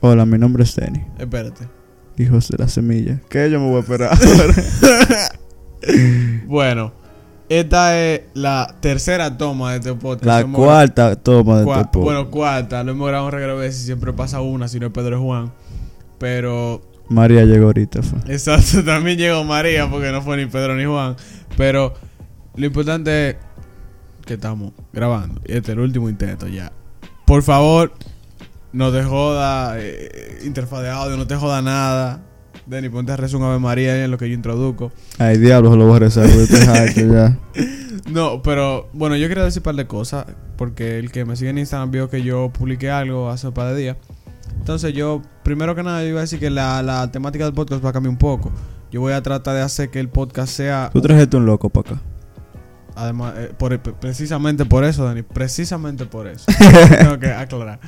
Hola, mi nombre es Denny. Espérate. Hijos de la semilla. ¿Qué yo me voy a esperar? Bueno, esta es la tercera toma de este podcast. la Hemos cuarta toma de Cua- este podcast. Bueno, cuarta. Lo hemos grabado un regalo veces. Siempre pasa una, si no es Pedro y Juan. Pero, María llegó ahorita. fue. exacto, también llegó María porque no fue ni Pedro ni Juan. Pero lo importante es que estamos grabando. Y este es el último intento ya. Por favor, no te joda eh, interfaz de audio, no te joda nada. Denny, ponte a rezar un Ave María en lo que yo introduzco. Ay, diablo, se lo voy a rezar. ya. No, pero bueno, yo quería decir un par de cosas. Porque el que me sigue en Instagram vio que yo publiqué algo hace un par de días. Entonces yo, primero que nada, yo iba a decir que la, la temática del podcast va a cambiar un poco. Yo voy a tratar de hacer que el podcast sea... Tú trajiste un loco para acá. Además, eh, por- precisamente por eso, Dani. Precisamente por eso. Tengo que aclarar.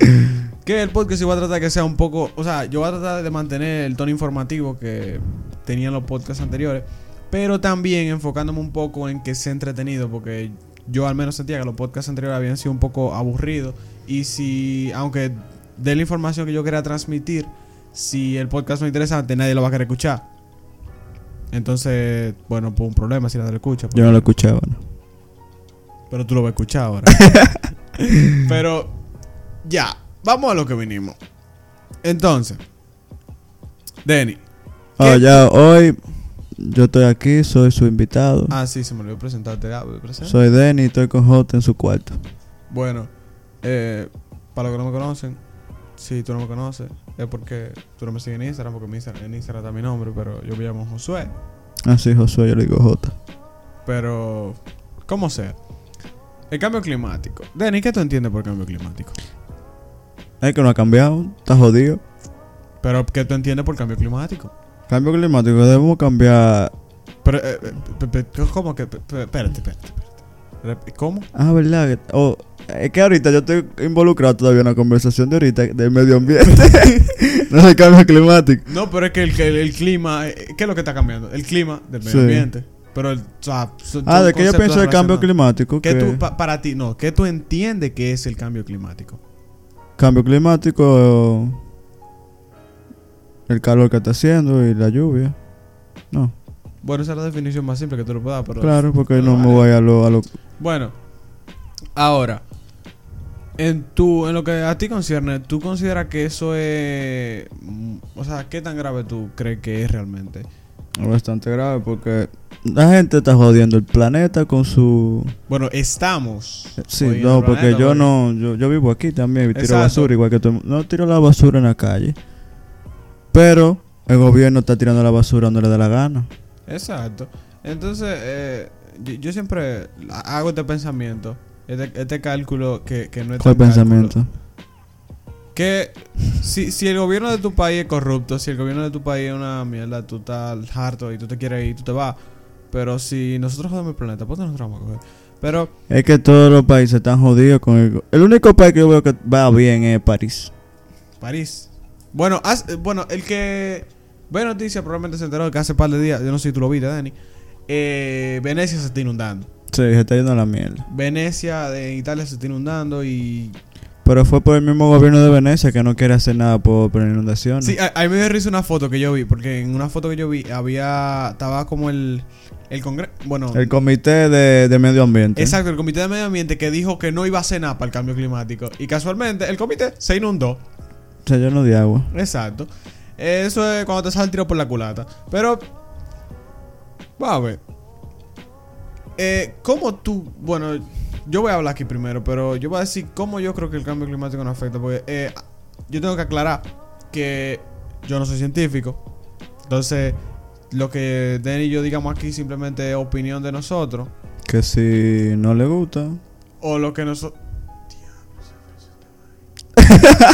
Que el podcast yo voy a tratar que sea un poco... O sea, yo voy a tratar de mantener el tono informativo que tenían los podcasts anteriores. Pero también enfocándome un poco en que sea entretenido. Porque yo al menos sentía que los podcasts anteriores habían sido un poco aburridos. Y si, aunque de la información que yo quería transmitir, si el podcast no es interesante, nadie lo va a querer escuchar. Entonces, bueno, pues un problema si nadie lo escucha. Yo no lo escuchaba, ¿no? Pero tú lo vas a escuchar ahora. Pero ya, vamos a lo que vinimos. Entonces, Denny. ¿Qué? ya, hoy yo estoy aquí, soy su invitado. Ah, sí, se me olvidó presentarte. Ah, presenta. Soy Denny, estoy con J en su cuarto. Bueno, eh, para los que no me conocen, si tú no me conoces, es porque tú no me sigues en Instagram, porque en Instagram, en Instagram está mi nombre, pero yo me llamo Josué. Ah, sí, Josué, yo le digo J. Pero, como sea. El cambio climático. Denny, ¿qué tú entiendes por cambio climático? Es que no ha cambiado, está jodido. Pero, ¿qué tú entiendes por cambio climático? Cambio climático, debemos cambiar. Pero, eh, eh, pe- pe- ¿cómo que? pe- Espérate, espérate, espérate. ¿Cómo? Ah, ¿verdad? oh, es que ahorita yo estoy involucrado todavía en la conversación de ahorita del medio ambiente. no es el cambio climático. No, pero es que el, que el- el clima, eh, ¿qué es lo que está cambiando? El clima del medio Sí. ambiente. Pero, el, o sea, Ah, de que yo pienso del cambio climático. ¿Qué que tú, pa- para ti, no, ¿qué tú entiendes que es el cambio climático? Cambio climático, el calor que está haciendo y la lluvia. No, Bueno, esa es la definición más simple que tú lo puedas, pero... claro, porque no me voy a lo, a lo. Bueno, ahora, en tu, en lo que a ti concierne, ¿tú consideras que eso es, o sea, qué tan grave tú crees que es realmente? Es bastante grave porque la gente está jodiendo el planeta con su. Bueno, estamos. Sí, no, porque planeta, yo porque- no, yo, yo vivo aquí también y tiro Exacto. basura igual que todo el mundo. No tiro la basura en la calle. Pero el gobierno está tirando la basura donde le da la gana. Exacto. Entonces, eh, yo, yo siempre hago este pensamiento, este, este cálculo que, que no es ¿Cuál tan cálculo. Que si, si el gobierno de tu país es corrupto, si el gobierno de tu país es una mierda, tú estás harto y tú te quieres ir, tú te vas. Pero si nosotros jodemos el planeta, pues nosotros vamos a coger. Pero, Es que todos los países están jodidos con el... El único país que yo veo que va bien es París. París. Bueno, haz- eh, bueno, el que ve noticias probablemente se enteró que hace par de días, yo no sé si tú lo viste, Dani. Eh, Venecia se está inundando. Sí, se está yendo a la mierda. Venecia de Italia se está inundando y Pero fue por el mismo gobierno de Venecia que no quiere hacer nada por, por inundaciones. Sí, a, a mí me dio risa una foto que yo vi, porque en una foto que yo vi había, estaba como el, el congreso, bueno, El comité de, de medio ambiente. exacto, el comité de medio ambiente que dijo que no iba a hacer nada para el cambio climático. Y casualmente el comité se inundó. Se llenó de agua. Exacto. Eso es cuando te sale el tiro por la culata. Pero, va a ver. Eh, ¿Cómo tú, bueno, yo voy a hablar aquí primero, pero yo voy a decir cómo yo creo que el cambio climático nos afecta, porque eh, yo tengo que aclarar que yo no soy científico. Entonces, lo que Den y yo digamos aquí simplemente es opinión de nosotros. Que si no le gusta... O lo que nosotros...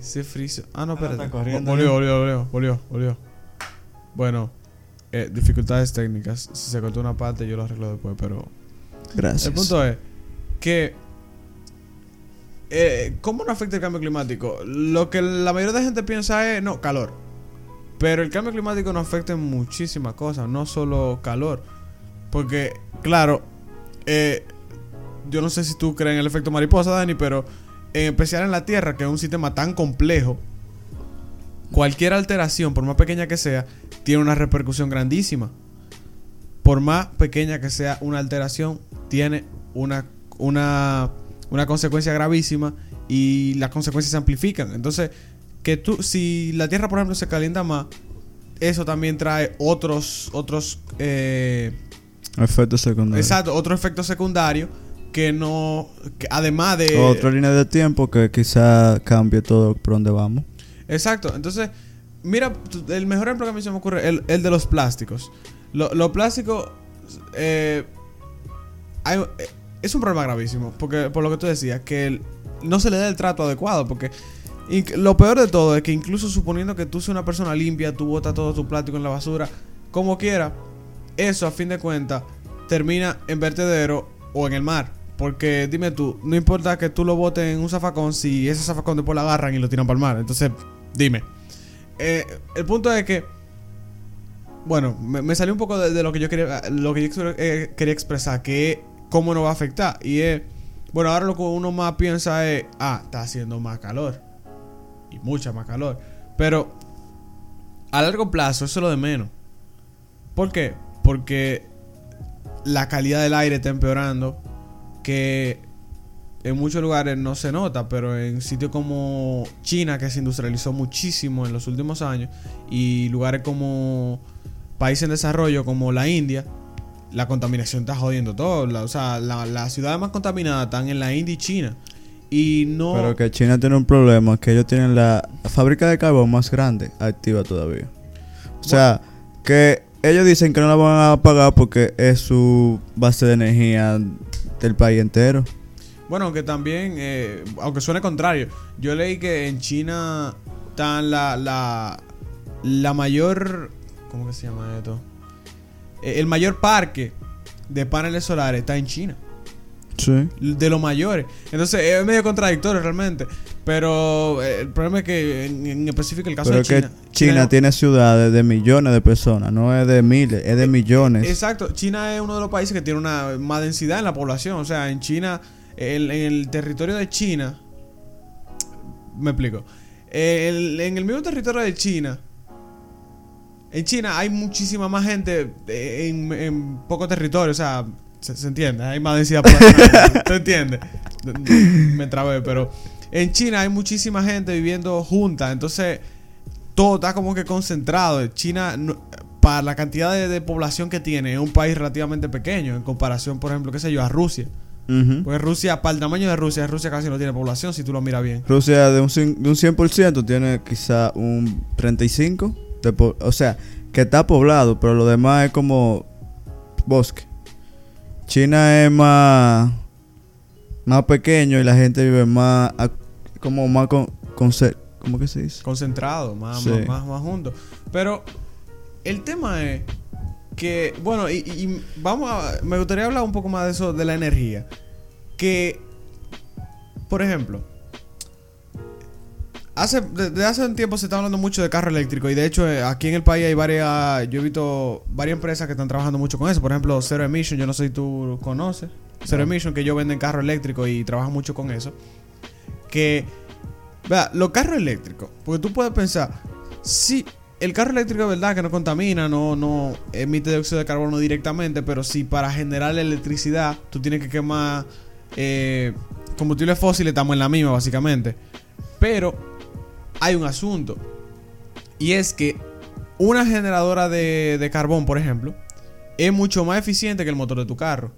Se friso. Ah, no, espérate. está corriendo, volvió, volvió, volvió, volvió, volvió. Bueno, eh, dificultades técnicas. Si se cortó una parte, yo lo arreglo después, pero... Gracias. El punto es que... Eh, ¿Cómo no afecta el cambio climático? Lo que la mayoría de la gente piensa es, no, calor. Pero el cambio climático nos afecta en muchísimas cosas, no solo calor. Porque, claro, eh, yo no sé si tú crees en el efecto mariposa, Dani, pero en especial en la Tierra, que es un sistema tan complejo, cualquier alteración, por más pequeña que sea, tiene una repercusión grandísima. Por más pequeña que sea una alteración, tiene una, una, una consecuencia gravísima y las consecuencias se amplifican. Entonces, que tú, si la Tierra, por ejemplo, se calienta más, eso también trae otros, otros, eh, Efectos secundarios. exacto, otro efecto secundario que no, que además de... Otra línea de tiempo que quizá cambie todo por donde vamos. Exacto. Entonces, mira, el mejor ejemplo que a mí se me ocurre el, el de los plásticos. Lo- Los plásticos eh, eh, es un problema gravísimo. Porque, por lo que tú decías, que no se le da el trato adecuado. Porque lo peor de todo es que incluso suponiendo que tú seas una persona limpia, tú botas todo tu plástico en la basura, como quiera, eso a fin de cuentas termina en vertedero o en el mar. Porque dime tú, no importa que tú lo botes en un zafacón si ese zafacón después lo agarran y lo tiran para el mar. Entonces, dime. Eh, el punto es que, bueno, me, salió un poco de, lo que yo quería, lo que yo eh, quería expresar, que cómo nos va a afectar. Y es, bueno, ahora lo que uno más piensa es, ah, está haciendo más calor. Y mucha más calor. Pero a largo plazo eso es lo de menos. ¿Por qué? Porque la calidad del aire está empeorando. Que en muchos lugares no se nota, pero en sitios como China, que se industrializó muchísimo en los últimos años, y lugares como países en desarrollo como la India, la contaminación está jodiendo todo. La- o sea, la- las ciudades más contaminadas están en la India y China. Y no... Pero que China tiene un problema, que ellos tienen la fábrica de carbón más grande activa todavía. O sea, que ellos dicen que no la van a pagar porque es su base de energía del país entero. Bueno, aunque también, eh, aunque suene contrario, yo leí que en China están la, la, la mayor, ¿cómo que se llama esto? Eh, el mayor parque de paneles solares está en China, Sí. de los mayores. Entonces es medio contradictorio realmente, pero eh, el problema es que en, en específico el caso Pero de es que China, China, tiene ciudades de millones de personas, no es de miles, es de millones. Exacto, China es uno de los países que tiene una más densidad en la población. O sea, en China, el- en el territorio de China, me explico. El- en el mismo territorio de China, en China hay muchísima más gente eh, en, en poco territorio. O sea, se, se entiende, hay más densidad poblacional. ¿Tú entiendes? Me trabé, pero en China hay muchísima gente viviendo junta. Entonces, todo está como que concentrado. China, no- para la cantidad de, de población que tiene, es un país relativamente pequeño en comparación, por ejemplo, qué sé yo, a Rusia. Ujú. Porque Rusia, para el tamaño de Rusia, Rusia casi no tiene población, si tú lo miras bien. Rusia de un, de un 100% tiene quizá un 35%, de o sea, que está poblado, pero lo demás es como bosque. China es más, más pequeño y la gente vive más, como más con, con cer- ¿cómo que se dice? Concentrado, más, Sí. más, más, más juntos. Pero el tema es que, bueno, y- y vamos a. Me gustaría hablar un poco más de eso, de la energía. Que, por ejemplo, hace, desde hace un tiempo se está hablando mucho de carro eléctrico. Y de hecho, eh, aquí en el país hay varias. Yo he visto varias empresas que están trabajando mucho con eso. Por ejemplo, Zero Emission, yo no sé si tú conoces. Zero No. Emission, que ellos venden carro eléctrico y trabajan mucho con eso. Que Vea, los carros eléctricos, porque tú puedes pensar, si el carro eléctrico es verdad que no contamina, no, no emite dióxido de carbono directamente, pero si para generar la electricidad tú tienes que quemar eh, combustibles fósiles, estamos en la misma básicamente. Pero hay un asunto, y es que una generadora de, de carbón, por ejemplo, es mucho más eficiente que el motor de tu carro.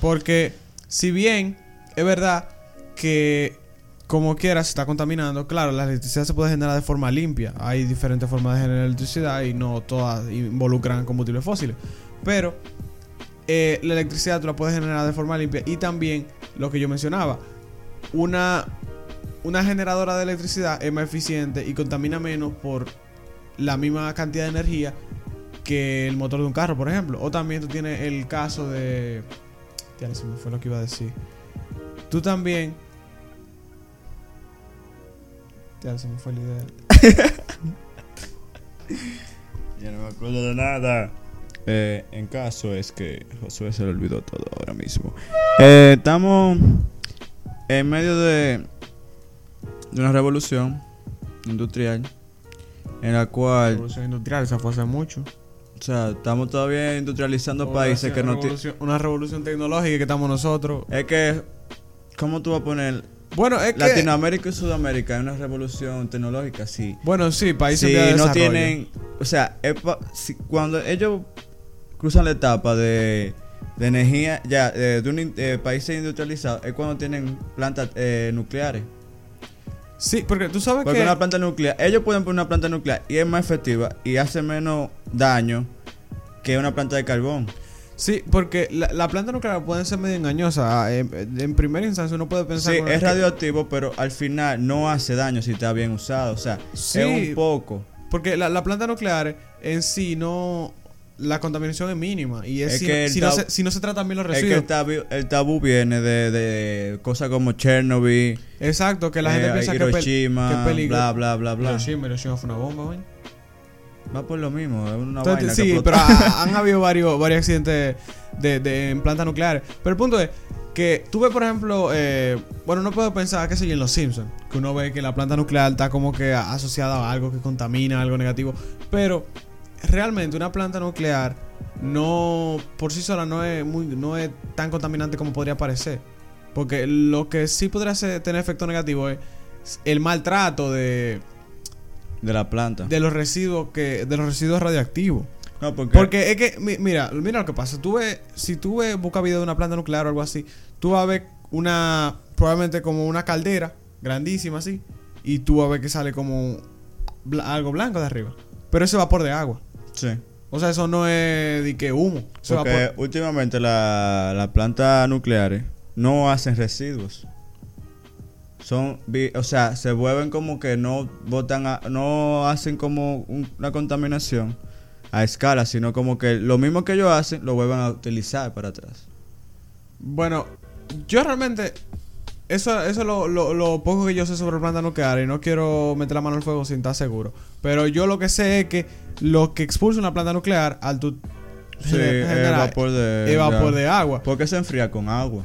Porque si bien es verdad que como quiera se está contaminando, claro, la electricidad se puede generar de forma limpia. Hay diferentes formas de generar electricidad y no todas involucran combustibles fósiles. Pero eh, la electricidad tú la puedes generar de forma limpia. Y también lo que yo mencionaba, una, una generadora de electricidad es más eficiente y contamina menos por la misma cantidad de energía que el motor de un carro, por ejemplo. O también tú tienes el caso de... Ya me fue lo que iba a decir. Tú también... Ya se me fue la idea. Ya no me acuerdo de nada. Eh, en caso es que Josué se le olvidó todo ahora mismo. Eh, estamos en medio de, de una revolución industrial en la cual, Revolución industrial, esa fue hace mucho. o sea, estamos todavía industrializando países que no tienen... Una revolución tecnológica que estamos nosotros. Es que, ¿cómo tú vas a poner Bueno, es que. Latinoamérica y Sudamérica en una revolución tecnológica? Sí. Bueno, sí, países de no tienen, o sea, es pa- si- cuando ellos cruzan la etapa de, de energía, ya, eh, de un in- eh, países industrializados, es cuando tienen plantas eh, nucleares. Sí, porque tú sabes Porque que. una planta nuclear, ellos pueden poner una planta nuclear y es más efectiva y hace menos daño que una planta de carbón. Sí, porque la, la planta nuclear puede ser medio engañosa. Ah, En, en primera instancia uno puede pensar... Sí, es que- radioactivo, pero al final no hace daño si está bien usado. O sea, Sí. es un poco. Porque la, la planta nuclear en sí no... La contaminación es mínima. Y es, Es si, que no, si, no tab- se, si no se tratan bien los Es que residuos. el tabú, el tabú viene de, de cosas como Chernobyl, Exacto, que la gente eh, piensa que, pel- Hiroshima, que peligro. bla, bla, bla, bla. Hiroshima, Hiroshima fue una bomba, güey. Va por lo mismo, es una Entonces, vaina sí, que pero ha- han habido varios, varios accidentes de, de- en plantas nucleares. Pero el punto es que tú ves, por ejemplo, eh, bueno, no puedo pensar, qué sé yo, en Los Simpsons, que uno ve que la planta nuclear está como que asociada a algo que contamina, algo negativo. Pero realmente una planta nuclear no, por sí sola, no es, muy, no es tan contaminante como podría parecer. Porque lo que sí podría ser- tener efecto negativo es el maltrato de, de la planta. de los residuos que de los residuos radioactivos. no, porque, Porque es que, mi- mira, mira lo que pasa. Tú ves, si tú ves, busca video de una planta nuclear o algo así, tú vas a ver una, probablemente como una caldera grandísima así, y tú vas a ver que sale como algo blanco de arriba. Pero ese vapor de agua. Sí. O sea, eso no es de que humo. Eso es Porque últimamente la- las plantas nucleares no hacen residuos. Son, o sea, se vuelven como que no botan, a- no hacen como un- una contaminación a escala, sino como que lo mismo que ellos hacen lo vuelven a utilizar para atrás. Bueno, yo realmente. Eso, eso es lo, lo- lo poco que yo sé sobre plantas nucleares y no quiero meter la mano al fuego sin estar seguro. Pero yo lo que sé es que lo que expulsa una planta nuclear al tu Sí, gener- es generar vapor de, vapor de de agua. Porque se enfría con agua.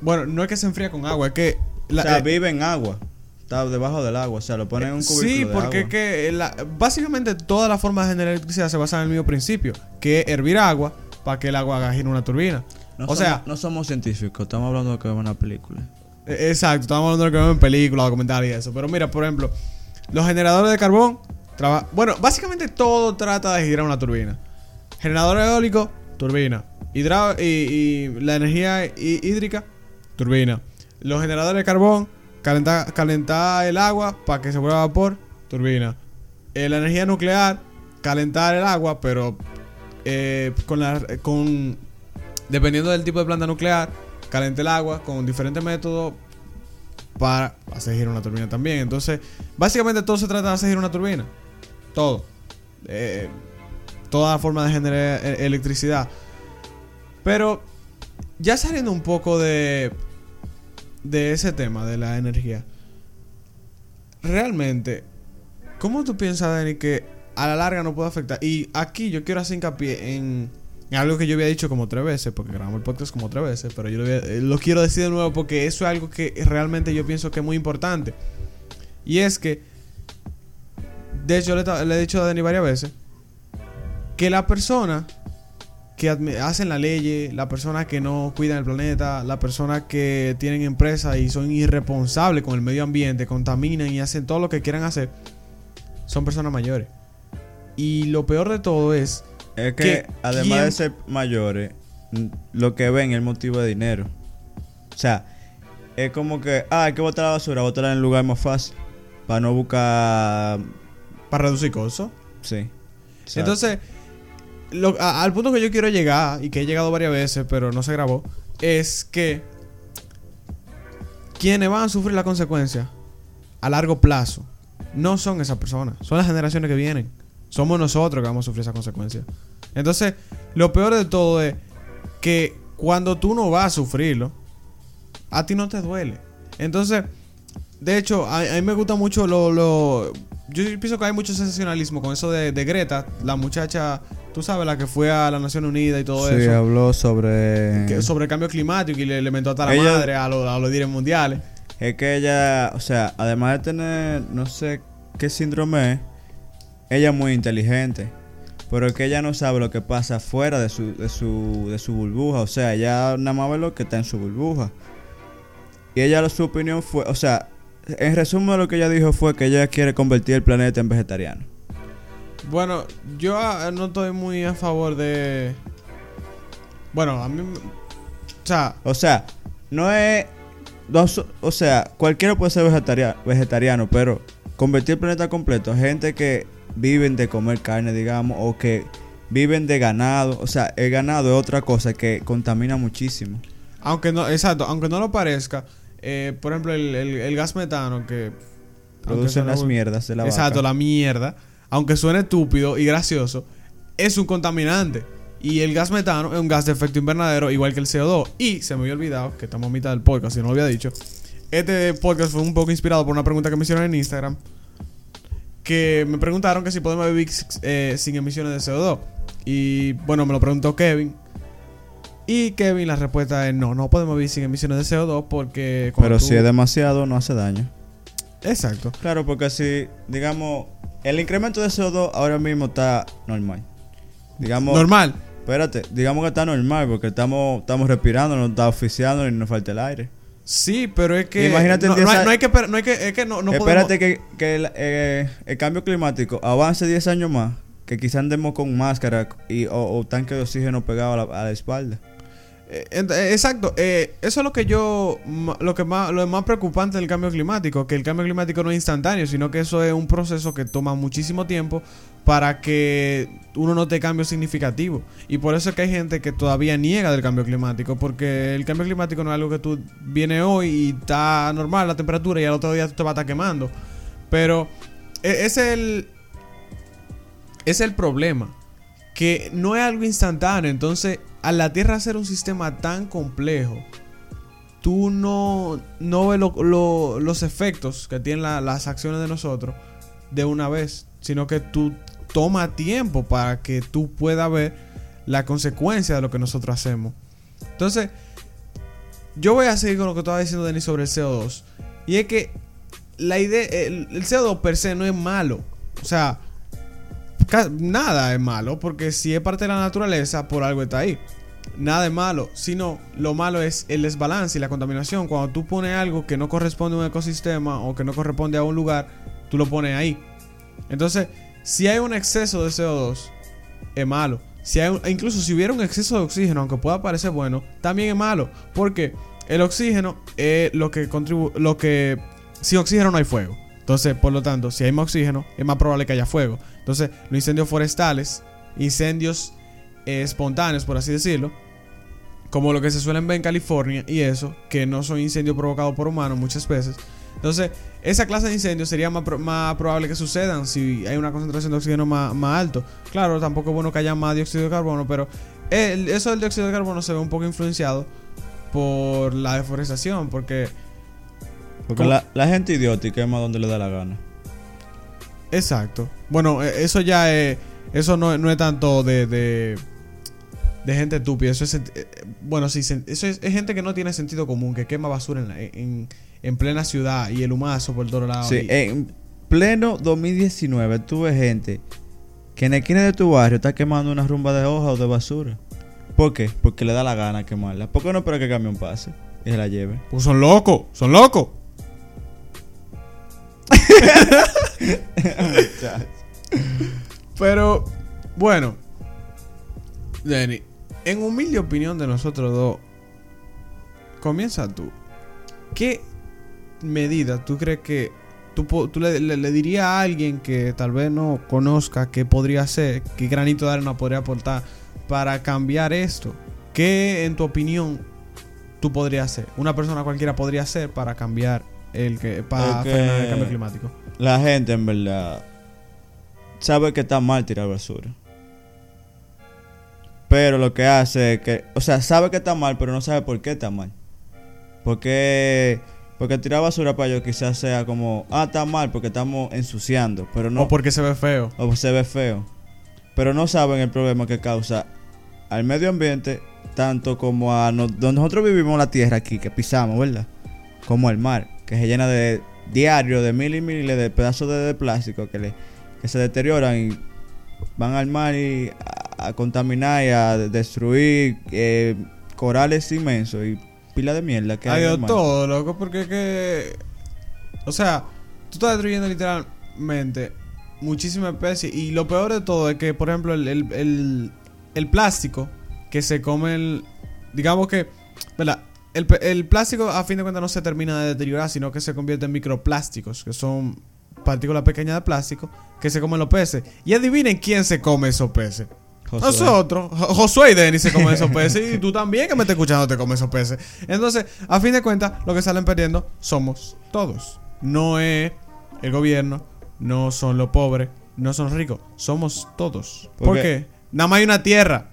Bueno, no es que se enfría con agua, es que. la- o sea, eh, vive en agua. Está debajo del agua. O sea, lo ponen en un cubículo Sí, de porque agua. es que la- básicamente toda la forma de generar electricidad se basa en el mismo principio, que es hervir agua para que el agua haga girar una turbina. No o somos- sea, no somos científicos, estamos hablando de que es una película. Exacto, estamos hablando de lo que vemos en películas, documentales y eso. Pero mira, por ejemplo, los generadores de carbón, bueno, básicamente todo trata de girar una turbina. Generador eólico, turbina. Hidra- y, la energía hí- hídrica, turbina. Los generadores de carbón, calentar, calentar el agua para que se vuelva vapor, turbina. Eh, la energía nuclear, calentar el agua, pero eh, con la con dependiendo del tipo de planta nuclear, calentar el agua con diferentes métodos para hacer girar una turbina también. Entonces, básicamente todo se trata de hacer girar una turbina. Todo. Eh, toda forma de generar eh, electricidad. Pero ya saliendo un poco de de ese tema de la energía. Realmente, ¿cómo tú piensas, Dani, que a la larga no puede afectar? Y aquí yo quiero hacer hincapié en algo que yo había dicho como tres veces, porque grabamos el podcast como tres veces, pero yo eh, lo quiero decir de nuevo porque eso es algo que realmente yo pienso que es muy importante. Y es que, de hecho, le, he dicho a Dani varias veces, que la persona que hacen la ley, la persona que no cuidan el planeta, la persona que tienen empresas y son irresponsables con el medio ambiente, contaminan y hacen todo lo que quieran hacer, son personas mayores. Y lo peor de todo es Es que, ¿Qué- además quién- de ser mayores, lo que ven es el motivo de dinero. O sea, es como que, ah, hay que botar la basura, botarla en el lugar más fácil. Para no buscar. para reducir costos. Sí. Exacto. Entonces, lo- a- al punto que yo quiero llegar, y que he llegado varias veces, pero no se grabó, es que quienes van a sufrir la consecuencia a largo plazo no son esas personas, son las generaciones que vienen. Somos nosotros que vamos a sufrir esa consecuencia. Entonces, lo peor de todo es que cuando tú no vas a sufrirlo, a ti no te duele. Entonces, de hecho, a, a mí me gusta mucho lo, lo- Yo pienso que hay mucho sensacionalismo con eso de, de Greta, la muchacha, tú sabes, la que fue a la Nación Unida y todo sí, eso. habló sobre. que- sobre el cambio climático y le, le mentó hasta la Ella- madre a, los- a los líderes mundiales. es que ella, o sea, además de tener, no sé qué síndrome es, ella es muy inteligente. Pero es que ella no sabe lo que pasa fuera de su, de su, de su burbuja. O sea, ella nada más ve lo que está en su burbuja. Y ella, su opinión fue, o sea, en resumen lo que ella dijo fue que ella quiere convertir el planeta en vegetariano. Bueno, yo ah, no estoy muy a favor de. Bueno, a mí. O sea, O sea, no es. o sea, cualquiera puede ser vegetaria- vegetariano, pero convertir el planeta completo, gente que viven de comer carne, digamos, o que viven de ganado. O sea, el ganado es otra cosa que contamina muchísimo. aunque no, exacto, aunque no lo parezca, eh, por ejemplo, el, el- el gas metano que. Producen las mierdas de la Exacto, vaca. la mierda, aunque suene estúpido y gracioso, es un contaminante. Y el gas metano es un gas de efecto invernadero, igual que el CO2. Y se me había olvidado, que estamos a mitad del podcast, si no lo había dicho. Este podcast fue un poco inspirado por una pregunta que me hicieron en Instagram. Que me preguntaron que si podemos vivir eh, sin emisiones de CO2. Y bueno, me lo preguntó Kevin. Y Kevin, la respuesta es no, no podemos vivir sin emisiones de CO2 porque... Pero tú- si es demasiado, no hace daño. Exacto. Claro, porque si, digamos, el incremento de CO2 ahora mismo está normal. Digamos, Normal. espérate, digamos que está normal porque estamos, estamos respirando, no está oficiando ni nos falta el aire. Sí, pero es que. Imagínate no, 10 no hay, no hay que. No hay que es que no, no Espérate podemos- que, que el, eh, el cambio climático avance 10 años más, que quizás andemos con máscara y, o, o tanque de oxígeno pegado a la, a la espalda. Eh, eh, exacto. eh, eso es lo que yo. Lo que más, lo más preocupante del cambio climático. Que el cambio climático no es instantáneo, sino que eso es un proceso que toma muchísimo tiempo para que uno note cambios significativos. Y por eso es que hay gente que todavía niega del cambio climático. Porque el cambio climático no es algo que tú viene hoy y está normal la temperatura y al otro día tú te vas a estar quemando. Pero e- es el. Es el problema. Que no es algo instantáneo. Entonces, al la Tierra ser un sistema tan complejo, tú no, no ves lo- lo- los efectos que tienen la- las acciones de nosotros de una vez. Sino que tú toma tiempo para que tú puedas ver la consecuencia de lo que nosotros hacemos. Entonces, yo voy a seguir con lo que estaba diciendo Denis sobre el CO2. Y es que la idea, el, el CO2 per se no es malo. O sea, nada es malo, porque si es parte de la naturaleza, por algo está ahí. Nada es malo, sino lo malo es el desbalance y la contaminación. Cuando tú pones algo que no corresponde a un ecosistema o que no corresponde a un lugar, tú lo pones ahí. Entonces, si hay un exceso de CO2, es malo. Si hay incluso si hubiera un exceso de oxígeno, aunque pueda parecer bueno, también es malo. Porque el oxígeno es lo que contribuye. Lo que. Sin oxígeno no hay fuego. Entonces, por lo tanto, si hay más oxígeno, es más probable que haya fuego. Entonces, los incendios forestales, incendios eh, espontáneos, por así decirlo, como lo que se suelen ver en California y eso, que no son incendios provocados por humanos muchas veces. Entonces, esa clase de incendios sería más, más probable que sucedan si hay una concentración de oxígeno más, más alto. Claro, tampoco es bueno que haya más dióxido de carbono, pero eso del dióxido de carbono se ve un poco influenciado por la deforestación, porque La, la gente idiota y quema donde le da la gana. Exacto. Bueno, eh, eso ya es. Eso no, no es tanto de, de. de gente estúpida. Eso es. eh, Bueno, sí, eso es, es gente que no tiene sentido común, que quema basura en, la- en, en plena ciudad y el humazo por todos lados. Sí, y- en pleno 2019 tuve gente que en la esquina de tu barrio está quemando una rumba de hoja o de basura. ¿Por qué? Porque le da la gana quemarla. ¿Por qué no espera que el camión pase y se la lleve? Pues son locos, son locos. Pero, bueno, Denny, en humilde opinión de nosotros dos, comienza tú. ¿Qué medida tú crees que tú, le, dirías a alguien que tal vez no conozca qué podría hacer, qué granito de arena podría aportar para cambiar esto? ¿Qué, en tu opinión, tú podrías hacer? Una persona cualquiera podría hacer para cambiar el que para que- frenar el cambio climático. La gente en verdad sabe que está mal tirar basura. Pero lo que hace es que, o sea, sabe que está mal, pero no sabe por qué está mal. Porque porque tirar basura para ellos quizás sea como, ah, está mal porque estamos ensuciando, pero no O porque se ve feo. o se ve feo. Pero no saben el problema que causa al medio ambiente, tanto como a no- donde nosotros vivimos la tierra aquí, que pisamos, ¿verdad? Como al mar, que se llena de diario, de mil y miles de pedazos de, de plástico que, le, que se deterioran y van al mar y a, a contaminar y a destruir eh, corales inmensos y pila de mierda que hay mar. todo, loco, porque es que. O sea, tú estás destruyendo literalmente muchísimas especies. Y lo peor de todo es que, por ejemplo, el, el, el- el plástico que se come. el- digamos que. ¿Verdad? El, el plástico, a fin de cuentas, no se termina de deteriorar, sino que se convierte en microplásticos, que son partículas pequeñas de plástico que se comen los peces. Y adivinen quién se come esos peces. Josué. Nosotros, Jo- Josué y Denis se comen esos peces y tú también que me estás escuchando te comes esos peces. Entonces, a fin de cuentas, lo que salen perdiendo somos todos. No es el gobierno, no son los pobres, no son los ricos, somos todos. ¿Por ¿Por qué? Nada más hay una tierra.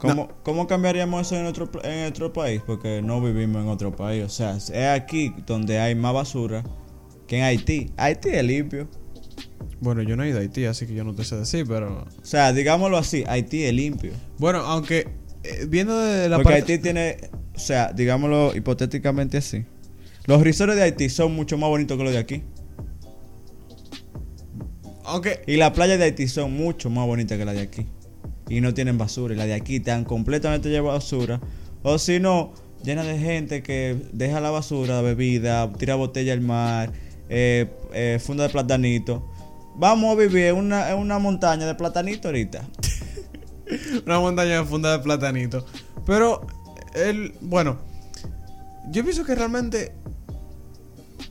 ¿Cómo, ¿Cómo cambiaríamos eso en otro, en otro país? Porque no vivimos en otro país. O sea, es aquí donde hay más basura que en Haití. Haití es limpio. Bueno, yo no he ido a Haití, así que yo no te sé decir, pero... O sea, digámoslo así, Haití es limpio. Bueno, aunque eh, viendo de la Porque parte... Haití tiene, o sea, digámoslo hipotéticamente así. Los risores de Haití son mucho más bonitos que los de aquí. Aunque... Y las playas de Haití son mucho más bonitas que las de aquí. Y no tienen basura. Y las de aquí están completamente llenas de basura. O si no, llenas de gente que deja la basura, bebida, tira botella al mar, eh, eh, funda de platanito. Vamos a vivir en una, en una montaña de platanito ahorita. Una montaña funda de platanito. Pero, el, bueno, yo pienso que realmente.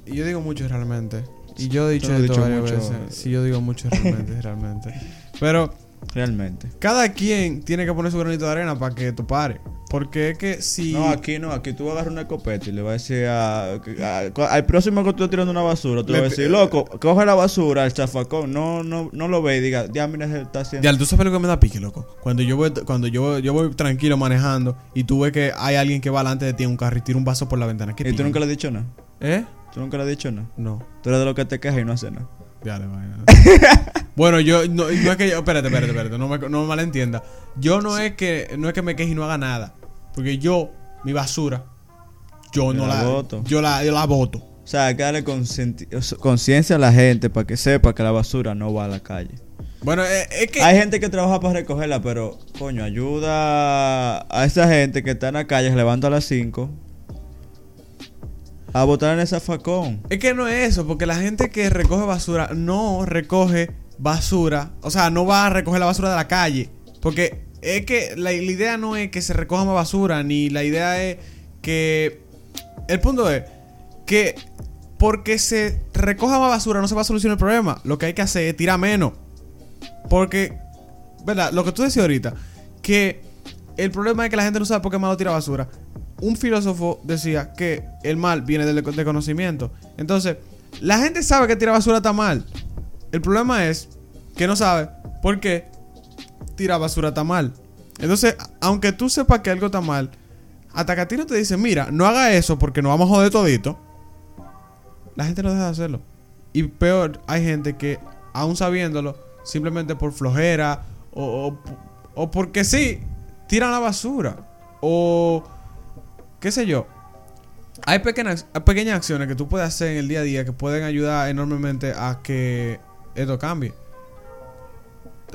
Y yo digo mucho realmente. Y yo he dicho esto varias mucho. veces. Sí, yo digo mucho realmente, realmente. Pero Realmente. cada quien tiene que poner su granito de arena para que esto pare. Porque es que si. No, aquí no, aquí tú vas a agarrar una escopeta y le vas a decir a, a- al próximo que tú estés tirando una basura, tú le Le vas a decir, loco, coge la basura, el chafacón, no, no, no lo ve y diga, ya mira, se está haciendo. Ya, tú sabes lo que me da pique, loco. Cuando yo voy, cuando yo, yo voy tranquilo manejando y tú ves que hay alguien que va delante de ti en un carro y tira un vaso por la ventana. ¿Qué y tú nunca le has dicho nada. ¿Eh? Tú nunca le has dicho nada. No. Tú eres de lo que te quejas y no haces nada. Ya le vaina. bueno, yo no, no es que yo, espérate, espérate, espérate, no me, no me malentienda. Yo no es que no es que me queje y no haga nada, porque yo mi basura yo Yo no la la, boto. yo la yo la boto. O sea, hay que darle conciencia a la gente para que sepa que la basura no va a la calle. Bueno, eh, es que Hay gente que trabaja para recogerla, pero, coño, ayuda a esa gente que está en la calle, se levanta a las 5 a botar en ese facón. es que no es eso, porque la gente que recoge basura no recoge basura, o sea, no va a recoger la basura de la calle, porque es que la, la idea no es que se recoja más basura, ni la idea es que el punto es que porque se recoja más basura no se va a solucionar el problema. Lo que hay que hacer es tirar menos. Porque, ¿verdad? Lo que tú decías ahorita, que el problema es que la gente no sabe por qué malo tira basura. Un filósofo decía que el mal viene del del conocimiento. Entonces, la gente sabe que tirar basura está mal. El problema es que no sabe por qué tirar basura está mal. Entonces, aunque tú sepas que algo está mal, hasta que a ti no te dicen, mira, no haga eso porque nos vamos a joder todito, la gente no deja de hacerlo. Y peor, hay gente que, aún sabiéndolo, simplemente por flojera o, o, o porque sí, tiran la basura. O qué sé yo. Hay pequeñas, hay pequeñas acciones que tú puedes hacer en el día a día que pueden ayudar enormemente a que esto cambie.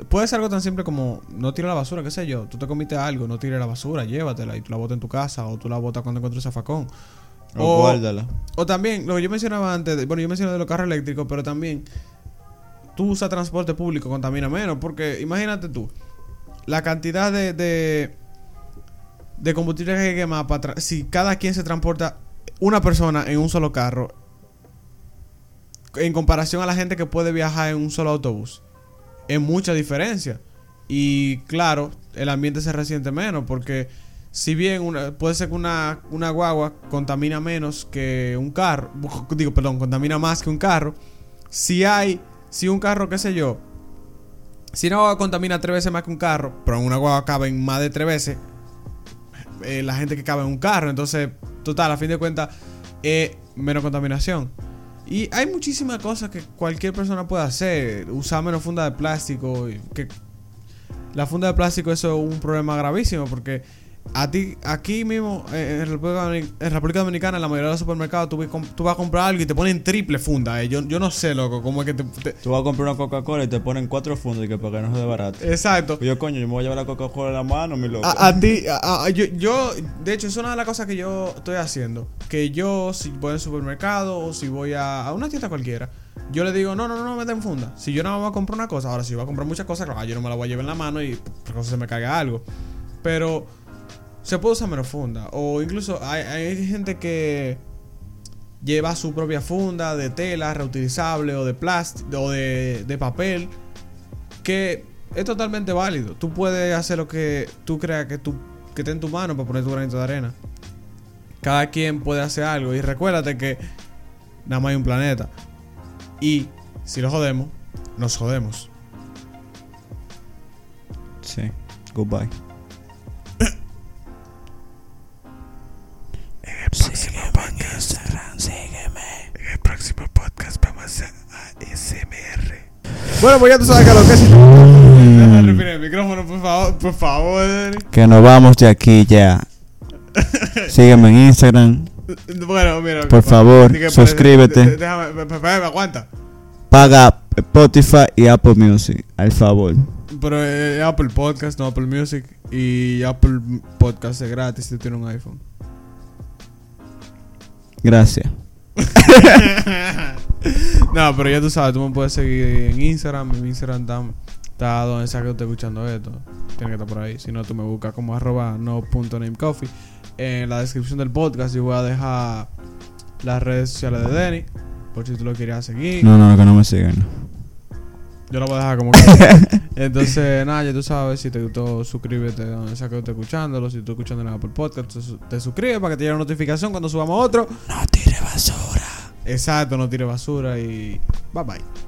Puede ser algo tan simple como no tirar la basura, qué sé yo. Tú te comiste algo, no tires la basura, llévatela y tú la botas en tu casa o tú la botas cuando encuentres zafacón. O guárdala. O también, lo que yo mencionaba antes, de- bueno, yo mencioné de los carros eléctricos, pero también tú usas transporte público, contamina menos, porque imagínate tú, la cantidad de, de, de combustible que hay que quemar para si cada quien se transporta una persona en un solo carro, en comparación a la gente que puede viajar en un solo autobús, es mucha diferencia. Y claro, el ambiente se resiente menos porque si bien una- puede ser que una, una guagua contamina menos que un carro, digo, perdón, contamina más que un carro, si hay, si un carro, qué sé yo, si una guagua contamina tres veces más que un carro, pero en una guagua caben más de tres veces, eh, la gente que cabe en un carro, entonces, total, a fin de cuentas, es menos contaminación. Y hay muchísimas cosas que cualquier persona puede hacer. Usar menos funda de plástico. Que la funda de plástico eso es un problema gravísimo porque A ti, aquí mismo, eh, en República, Dominicana, en la mayoría de los supermercados, tú, vas a comprar algo y te ponen triple funda. eh. Yo, yo no sé, loco, cómo es que te. te- Tú vas a comprar una Coca-Cola y te ponen cuatro fundos y que para que no se de barato. Exacto. Pues yo, coño, yo me voy a llevar la Coca-Cola en la mano, mi loco. A, a ti, a- yo, yo, de hecho, es una de las cosas que yo estoy haciendo. Que yo, si voy al supermercado o si voy a, a una tienda cualquiera, yo le digo, no, no, no, no me den funda. Si yo no voy a comprar una cosa, ahora si voy a comprar muchas cosas, claro, yo no me la voy a llevar en la mano y por cosa se me caiga algo. Pero se puede usar menos funda. O incluso hay, gente que lleva su propia funda de tela reutilizable o de plástico o de, de papel que es totalmente válido. Tú puedes hacer lo que tú creas que, tú, que esté en tu mano para poner tu granito de arena. Cada quien puede hacer algo. Y recuérdate que nada más hay un planeta. Y si lo jodemos, nos jodemos. Sí. Goodbye. Bueno, pues ya tú sabes que lo que es. Respirar el micrófono, por favor. Por favor. Que nos vamos de aquí ya. Sígueme en Instagram. Bueno, mira. Por favor, que suscríbete. Déjame, pe- aguanta. Paga Spotify y Apple Music. Al favor. Pero eh, Apple Podcast, no Apple Music. Y Apple Podcast es gratis si tienes un iPhone. Gracias. no, pero ya tú sabes, tú me puedes seguir en Instagram. Mi Instagram está, está donde sea que esté escuchando esto. Tiene que estar por ahí. Si no, tú me buscas como arroba no.namecoffee. En la descripción del podcast yo voy a dejar las redes sociales de Denny. Por si tú lo querías seguir. No, no, que no me sigan. Yo lo voy a dejar como que. Entonces, nada, ya tú sabes. Si te gustó, suscríbete donde sea que estés escuchándolo. Si tú escuchando en Apple Podcast, te, su- te suscribes para que te llegue una notificación cuando subamos otro. No tire basura. Exacto, no tires basura y. Bye bye.